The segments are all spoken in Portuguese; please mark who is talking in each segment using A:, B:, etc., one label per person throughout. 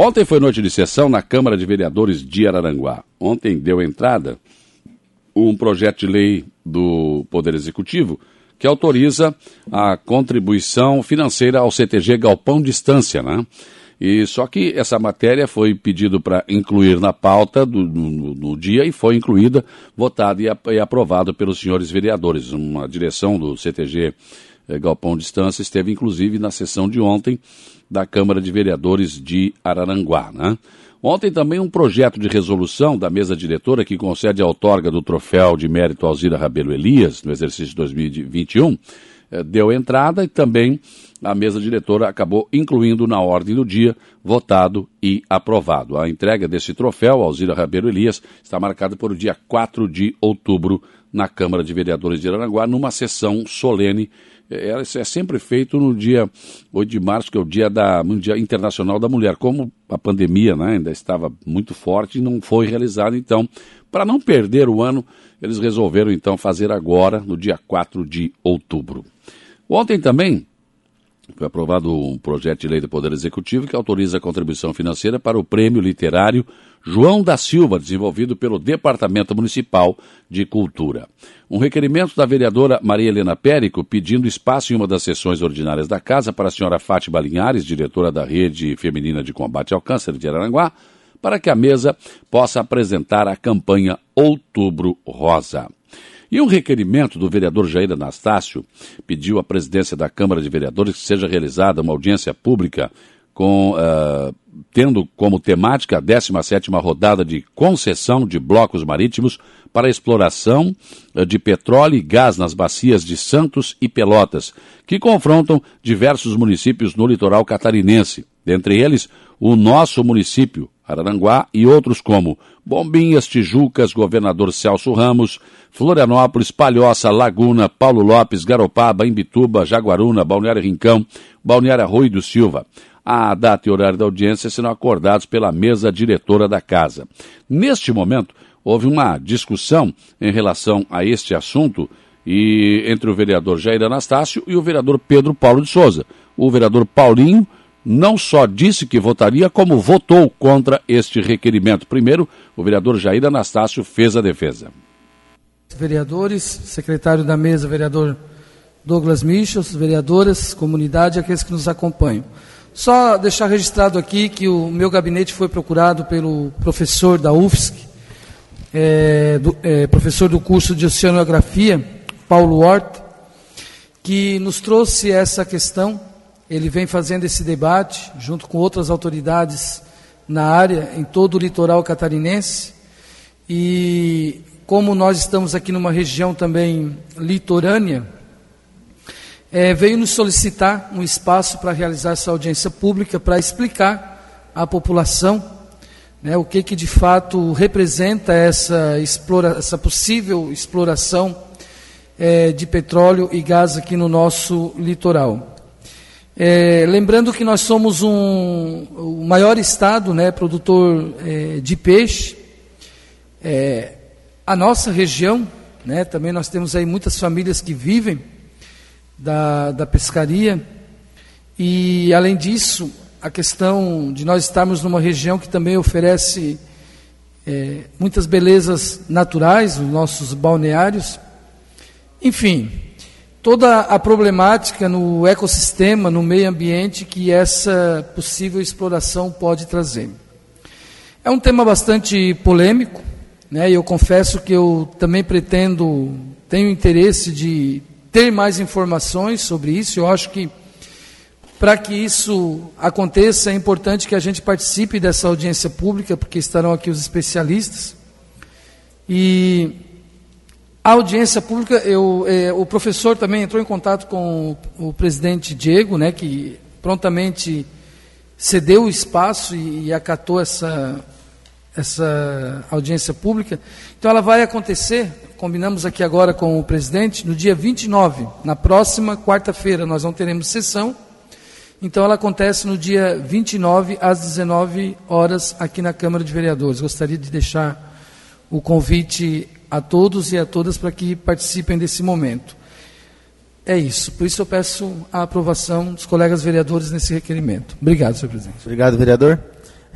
A: Ontem foi noite de sessão na Câmara de Vereadores de Araranguá. Ontem deu entrada um projeto de lei do Poder Executivo que autoriza a contribuição financeira ao CTG Galpão Distância, né? E só que essa matéria foi pedido para incluir na pauta do, no, no, dia e foi incluída, votada e, e aprovada pelos senhores vereadores. Uma direção do CTG Galpão Distância esteve inclusive na sessão de ontem da Câmara de Vereadores de Araranguá. Né? Ontem também um projeto de resolução da mesa diretora que concede a outorga do troféu de mérito Alzira Rabelo Elias no exercício 2021 eh, deu entrada e também a mesa diretora acabou incluindo na ordem do dia, votado e aprovado. A entrega desse troféu, Alzira Rabelo Elias, está marcada para o dia 4 de outubro na Câmara de Vereadores de Aranaguá, numa sessão solene é, é, é sempre feito no dia 8 de março, que é o dia da Mundial Internacional da Mulher. Como a pandemia né, ainda estava muito forte, não foi realizado, então, para não perder o ano, eles resolveram então fazer agora, no dia 4 de outubro. Ontem também foi aprovado um projeto de lei do Poder Executivo que autoriza a contribuição financeira para o Prêmio Literário João da Silva, desenvolvido pelo Departamento Municipal de Cultura. Um requerimento da vereadora Maria Helena Périco pedindo espaço em uma das sessões ordinárias da Casa para a senhora Fátima Linhares, diretora da Rede Feminina de Combate ao Câncer de Araranguá, para que a mesa possa apresentar a campanha Outubro Rosa. E um requerimento do vereador Jair Anastácio pediu à presidência da Câmara de Vereadores que seja realizada uma audiência pública com, uh, tendo como temática a 17ª rodada de concessão de blocos marítimos para exploração uh, de petróleo e gás nas bacias de Santos e Pelotas, que confrontam diversos municípios no litoral catarinense, dentre eles o nosso município, Araranguá, e outros como Bombinhas, Tijucas, Governador Celso Ramos, Florianópolis, Palhoça, Laguna, Paulo Lopes, Garopaba, Imbituba, Jaguaruna, Balneário Rincão, Balneário Arroio do Silva. A data e horário da audiência serão acordados pela mesa diretora da casa. Neste momento, houve uma discussão em relação a este assunto e entre o vereador Jair Anastácio e o vereador Pedro Paulo de Souza. O vereador Paulinho não só disse que votaria, como votou contra este requerimento. Primeiro, o vereador Jair Anastácio fez a defesa.
B: Vereadores, secretário da mesa, vereador Douglas Michels, vereadoras, comunidade, aqueles que nos acompanham. Só deixar registrado aqui que o meu gabinete foi procurado pelo professor da UFSC, é, do, é, professor do curso de Oceanografia, Paulo Hort, que nos trouxe essa questão ele vem fazendo esse debate junto com outras autoridades na área, em todo o litoral catarinense. E como nós estamos aqui numa região também litorânea, é, veio nos solicitar um espaço para realizar essa audiência pública, para explicar à população né, o que, que de fato representa essa, explora, essa possível exploração é, de petróleo e gás aqui no nosso litoral. É, lembrando que nós somos um, o maior estado né, produtor é, de peixe. É, a nossa região, né, também nós temos aí muitas famílias que vivem da, da pescaria. E, além disso, a questão de nós estarmos numa região que também oferece é, muitas belezas naturais, os nossos balneários. Enfim, toda a problemática no ecossistema, no meio ambiente que essa possível exploração pode trazer. É um tema bastante polêmico, né? Eu confesso que eu também pretendo, tenho interesse de ter mais informações sobre isso. Eu acho que para que isso aconteça é importante que a gente participe dessa audiência pública, porque estarão aqui os especialistas. E a audiência pública, eu, é, o professor também entrou em contato com o, o, presidente Diego, né, que prontamente cedeu o espaço e, e acatou essa, essa audiência pública. Então ela vai acontecer, combinamos aqui agora com o presidente, no dia 29, na próxima quarta-feira, nós não teremos sessão. Então ela acontece no dia 29 às 19 horas aqui na Câmara de Vereadores. Gostaria de deixar o convite a todos e a todas para que participem desse momento. É isso. Por isso eu peço a aprovação dos colegas vereadores nesse requerimento. Obrigado, senhor presidente.
C: Obrigado, vereador.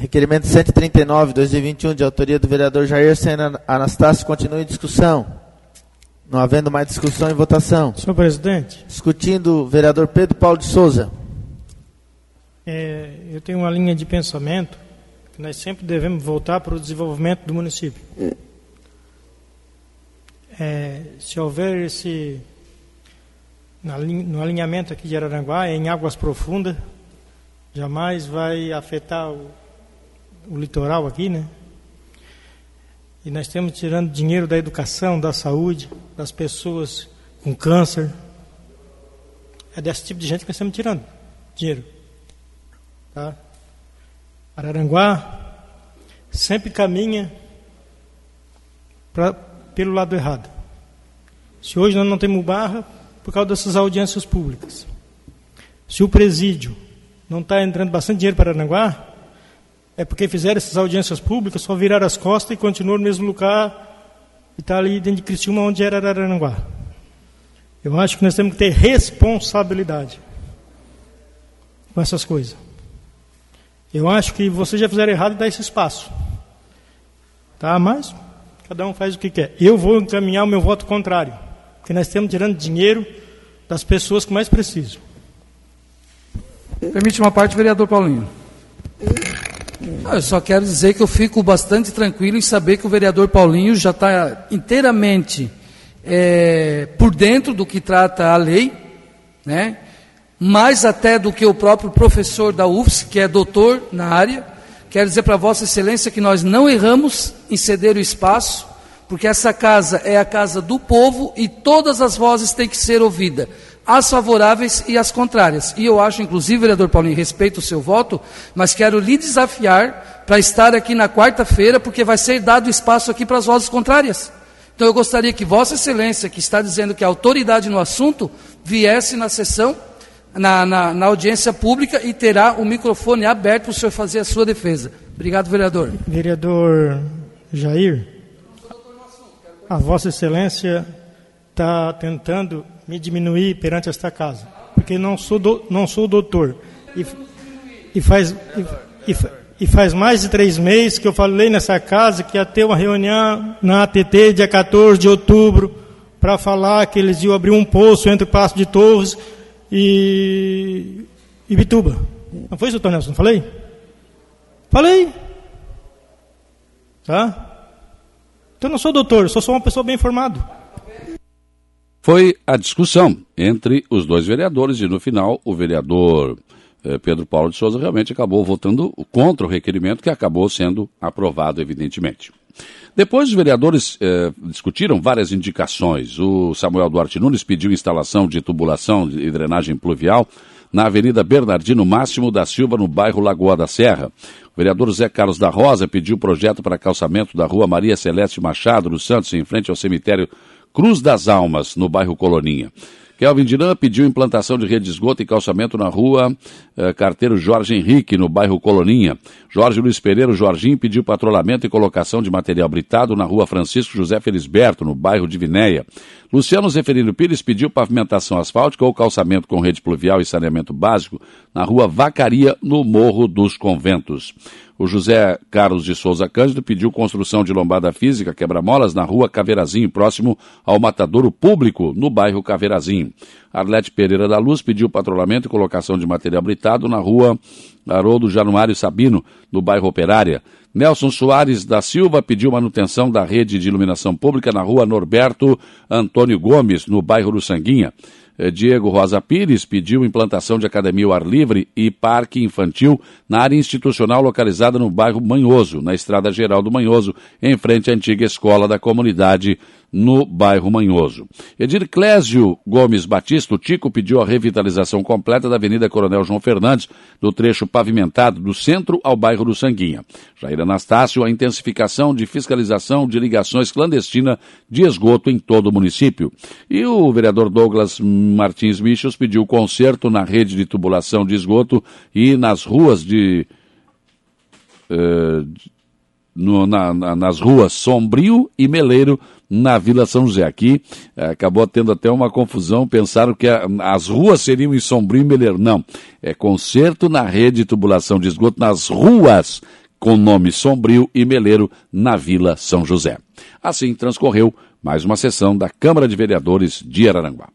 C: Requerimento 139, 2021, de autoria do vereador Jair Sena Anastácio, continua em discussão. Não havendo mais discussão e votação.
D: Senhor presidente.
C: Discutindo, vereador Pedro Paulo de Souza.
D: É, eu tenho uma linha de pensamento que nós sempre devemos voltar para o desenvolvimento do município. É, se houver esse no alinhamento aqui de Araranguá, em águas profundas, jamais vai afetar o, o litoral aqui, né? E nós estamos tirando dinheiro da educação, da saúde, das pessoas com câncer. É desse tipo de gente que nós estamos tirando dinheiro. Tá? Araranguá sempre caminha pra, pelo lado errado. Se hoje nós não temos barra, por causa dessas audiências públicas. Se o presídio não está entrando bastante dinheiro para Aranguá, é porque fizeram essas audiências públicas, só viraram as costas e continuam no mesmo lugar e está ali dentro de Criciúma, onde era Araranguá. Eu acho que nós temos que ter responsabilidade com essas coisas. Eu acho que vocês já fizeram errado e dá esse espaço. Tá? Mas cada um faz o que quer. Eu vou encaminhar o meu voto contrário. Porque nós estamos tirando dinheiro das pessoas que mais precisam.
B: Permite uma parte, vereador Paulinho. Eu só quero dizer que eu fico bastante tranquilo em saber que o vereador Paulinho já está inteiramente é, por dentro do que trata a lei, né? mais até do que o próprio professor da UFS, que é doutor na área. Quero dizer para Vossa Excelência que nós não erramos em ceder o espaço, porque essa casa é a casa do povo e todas as vozes têm que ser ouvidas, as favoráveis e as contrárias. E eu acho, inclusive, vereador Paulinho, respeito o seu voto, mas quero lhe desafiar para estar aqui na quarta-feira, porque vai ser dado espaço aqui para as vozes contrárias. Então eu gostaria que Vossa Excelência, que está dizendo que a autoridade no assunto, viesse na sessão, na, na, na audiência pública e terá o microfone aberto para o senhor fazer a sua defesa. Obrigado, vereador.
D: Vereador Jair. A Vossa Excelência está tentando me diminuir perante esta casa, porque não sou, do, não sou doutor. E, e, faz, e, e, faz mais de três meses que eu falei nessa casa que ia ter uma reunião na ATT, dia 14 de outubro, para falar que eles iam abrir um poço entre Passo de Torres e Ibituba. Não foi doutor Nelson? Falei? Falei. Tá? Então eu não sou doutor, sou só uma pessoa bem informada.
A: Foi a discussão entre os dois vereadores e no final o vereador eh, Pedro Paulo de Souza realmente acabou votando contra o requerimento que acabou sendo aprovado, evidentemente. Depois os vereadores eh, discutiram várias indicações. O Samuel Duarte Nunes pediu instalação de tubulação e drenagem pluvial na Avenida Bernardino Máximo da Silva, no bairro Lagoa da Serra. O vereador Zé Carlos da Rosa pediu projeto para calçamento da rua Maria Celeste Machado, no Santos, em frente ao cemitério Cruz das Almas, no bairro Coloninha. Kelvin Dinan pediu implantação de rede de esgoto e calçamento na rua eh, Carteiro Jorge Henrique, no bairro Coloninha. Jorge Luiz Pereira Jorginho pediu patrulhamento e colocação de material britado na rua Francisco José Felisberto, no bairro de Vinéia. Luciano Zeferino Pires pediu pavimentação asfáltica ou calçamento com rede pluvial e saneamento básico na rua Vacaria, no Morro dos Conventos. O José Carlos de Souza Cândido pediu construção de lombada física quebra-molas na rua Caveirazinho, próximo ao matadouro público, no bairro Caveirazinho. Arlete Pereira da Luz pediu patrulhamento e colocação de material britado na rua Haroldo Januário Sabino, no bairro Operária. Nelson Soares da Silva pediu manutenção da rede de iluminação pública na rua Norberto Antônio Gomes, no bairro do Sanguinha. Eh, Diego Rosa Pires pediu implantação de academia ao ar livre e parque infantil na área institucional localizada no bairro Manhoso, na Estrada Geral do Manhoso, em frente à antiga escola da comunidade no bairro Manhoso. Edir Clésio Gomes Batista, o Tico, pediu a revitalização completa da Avenida Coronel João Fernandes, do trecho pavimentado do centro ao bairro do Sanguinha. Jair Anastácio, a intensificação de fiscalização de ligações clandestinas de esgoto em todo o município. E o vereador Douglas Martins Michels pediu conserto na rede de tubulação de esgoto e nas ruas de. Uh, no, na, na, nas ruas Sombrio e Meleiro, na Vila São José. Aqui eh, acabou tendo até uma confusão, pensaram que a, as ruas seriam em Sombrio e Meleiro. Não, é conserto na rede de tubulação de esgoto nas ruas com nome sombrio e meleiro na Vila São José. Assim transcorreu mais uma sessão da Câmara de Vereadores de Araranguá.